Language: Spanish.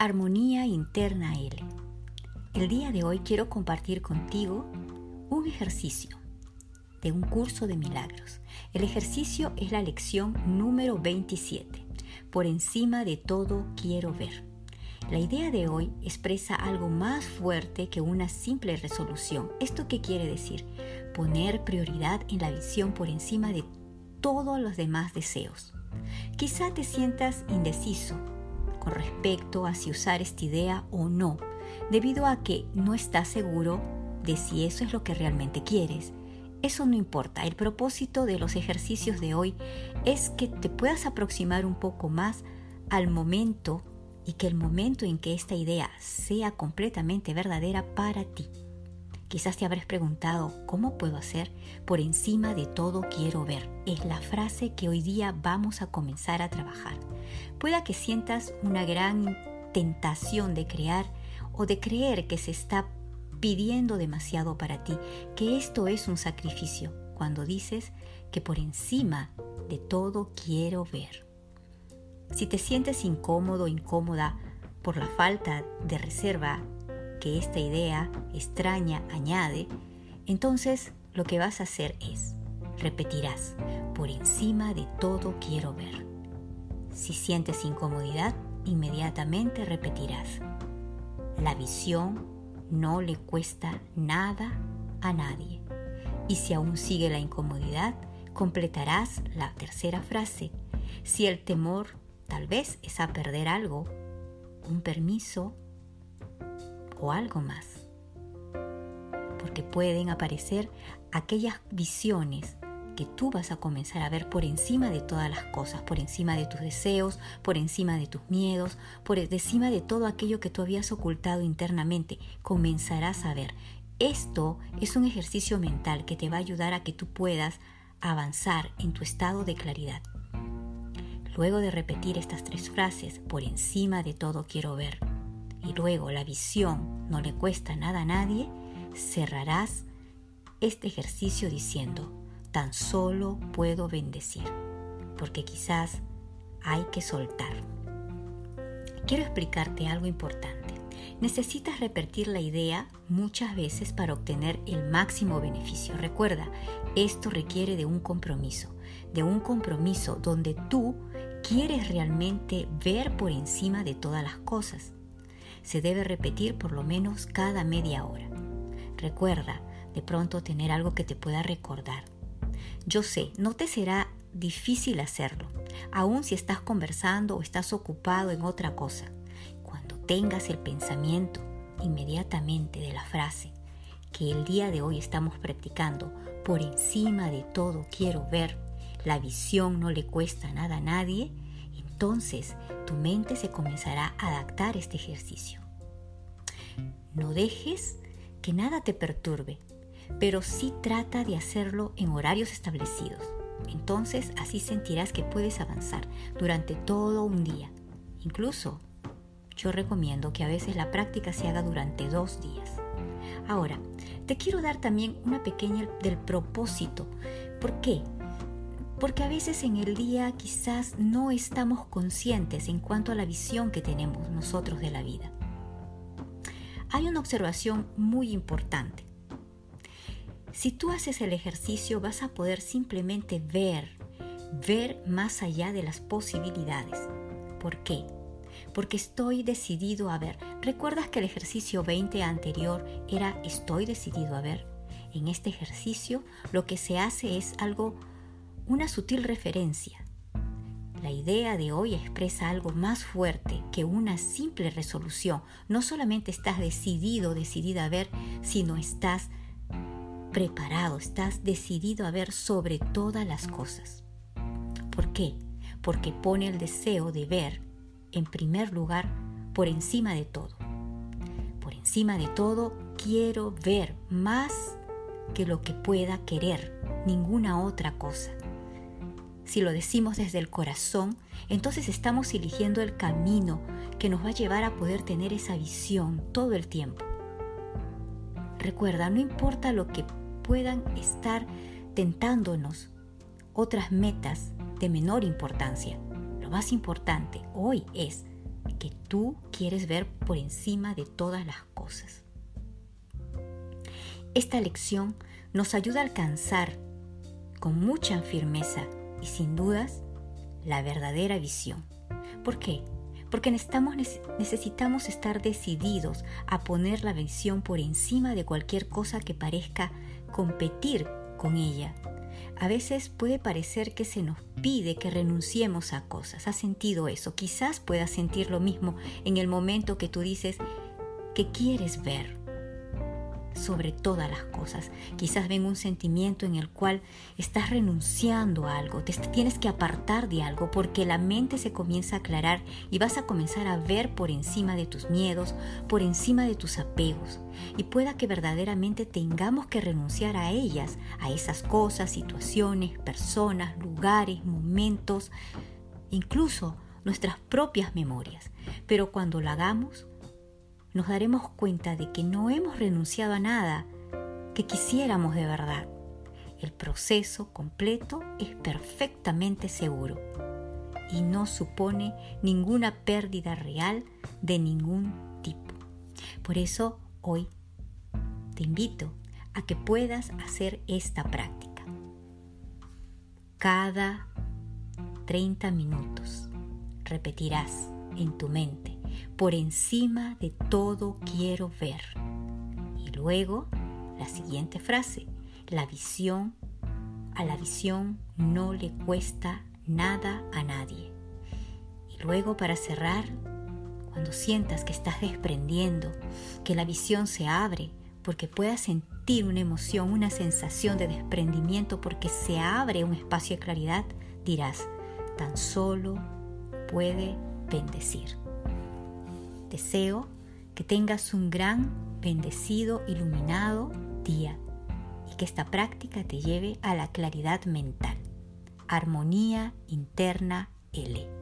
Armonía Interna L. El día de hoy quiero compartir contigo un ejercicio de un curso de milagros. El ejercicio es la lección número 27. Por encima de todo quiero ver. La idea de hoy expresa algo más fuerte que una simple resolución. ¿Esto qué quiere decir? Poner prioridad en la visión por encima de todos los demás deseos. Quizá te sientas indeciso con respecto a si usar esta idea o no, debido a que no estás seguro de si eso es lo que realmente quieres. Eso no importa, el propósito de los ejercicios de hoy es que te puedas aproximar un poco más al momento y que el momento en que esta idea sea completamente verdadera para ti. Quizás te habrás preguntado, ¿cómo puedo hacer? Por encima de todo quiero ver. Es la frase que hoy día vamos a comenzar a trabajar. Pueda que sientas una gran tentación de crear o de creer que se está pidiendo demasiado para ti, que esto es un sacrificio, cuando dices que por encima de todo quiero ver. Si te sientes incómodo incómoda por la falta de reserva que esta idea extraña añade, entonces lo que vas a hacer es, repetirás, por encima de todo quiero ver. Si sientes incomodidad, inmediatamente repetirás, la visión no le cuesta nada a nadie. Y si aún sigue la incomodidad, completarás la tercera frase. Si el temor tal vez es a perder algo, un permiso, o algo más. Porque pueden aparecer aquellas visiones que tú vas a comenzar a ver por encima de todas las cosas, por encima de tus deseos, por encima de tus miedos, por encima de todo aquello que tú habías ocultado internamente. Comenzarás a ver. Esto es un ejercicio mental que te va a ayudar a que tú puedas avanzar en tu estado de claridad. Luego de repetir estas tres frases, por encima de todo quiero ver, y luego la visión no le cuesta nada a nadie, cerrarás este ejercicio diciendo, tan solo puedo bendecir, porque quizás hay que soltar. Quiero explicarte algo importante. Necesitas repetir la idea muchas veces para obtener el máximo beneficio. Recuerda, esto requiere de un compromiso, de un compromiso donde tú quieres realmente ver por encima de todas las cosas se debe repetir por lo menos cada media hora. Recuerda de pronto tener algo que te pueda recordar. Yo sé, no te será difícil hacerlo, aun si estás conversando o estás ocupado en otra cosa. Cuando tengas el pensamiento inmediatamente de la frase que el día de hoy estamos practicando, por encima de todo quiero ver, la visión no le cuesta nada a nadie, entonces tu mente se comenzará a adaptar a este ejercicio. No dejes que nada te perturbe, pero sí trata de hacerlo en horarios establecidos. Entonces así sentirás que puedes avanzar durante todo un día. Incluso yo recomiendo que a veces la práctica se haga durante dos días. Ahora, te quiero dar también una pequeña del propósito. ¿Por qué? Porque a veces en el día quizás no estamos conscientes en cuanto a la visión que tenemos nosotros de la vida. Hay una observación muy importante. Si tú haces el ejercicio vas a poder simplemente ver, ver más allá de las posibilidades. ¿Por qué? Porque estoy decidido a ver. ¿Recuerdas que el ejercicio 20 anterior era estoy decidido a ver? En este ejercicio lo que se hace es algo una sutil referencia. La idea de hoy expresa algo más fuerte que una simple resolución. No solamente estás decidido, decidida a ver, sino estás preparado, estás decidido a ver sobre todas las cosas. ¿Por qué? Porque pone el deseo de ver, en primer lugar, por encima de todo. Por encima de todo, quiero ver más que lo que pueda querer, ninguna otra cosa. Si lo decimos desde el corazón, entonces estamos eligiendo el camino que nos va a llevar a poder tener esa visión todo el tiempo. Recuerda, no importa lo que puedan estar tentándonos otras metas de menor importancia. Lo más importante hoy es que tú quieres ver por encima de todas las cosas. Esta lección nos ayuda a alcanzar con mucha firmeza y sin dudas la verdadera visión. ¿Por qué? Porque necesitamos, estar decididos a poner la visión por encima de cualquier cosa que parezca competir con ella. A veces puede parecer que se nos pide que renunciemos a cosas. ¿Has sentido eso? Quizás puedas sentir lo mismo en el momento que tú dices que quieres ver sobre todas las cosas. Quizás ven un sentimiento en el cual estás renunciando a algo, tienes que apartar de algo porque la mente se comienza a aclarar y vas a comenzar a ver por encima de tus miedos, por encima de tus apegos. Y pueda que verdaderamente tengamos que renunciar a ellas, a esas cosas, situaciones, personas, lugares, momentos, incluso nuestras propias memorias. Pero cuando lo hagamos, nos daremos cuenta de que no hemos renunciado a nada que quisiéramos de verdad. El proceso completo es perfectamente seguro y no supone ninguna pérdida real de ningún tipo. Por eso hoy te invito a que puedas hacer esta práctica. Cada 30 minutos repetirás en tu mente por encima de todo quiero ver. Y luego la siguiente frase, la visión, a la visión no le cuesta nada a nadie. Y luego para cerrar, cuando sientas que estás desprendiendo, que la visión se abre, porque puedas sentir una emoción, una sensación de desprendimiento, porque se abre un espacio de claridad, dirás, tan solo puede bendecir. Deseo que tengas un gran, bendecido, iluminado día y que esta práctica te lleve a la claridad mental. Armonía interna L.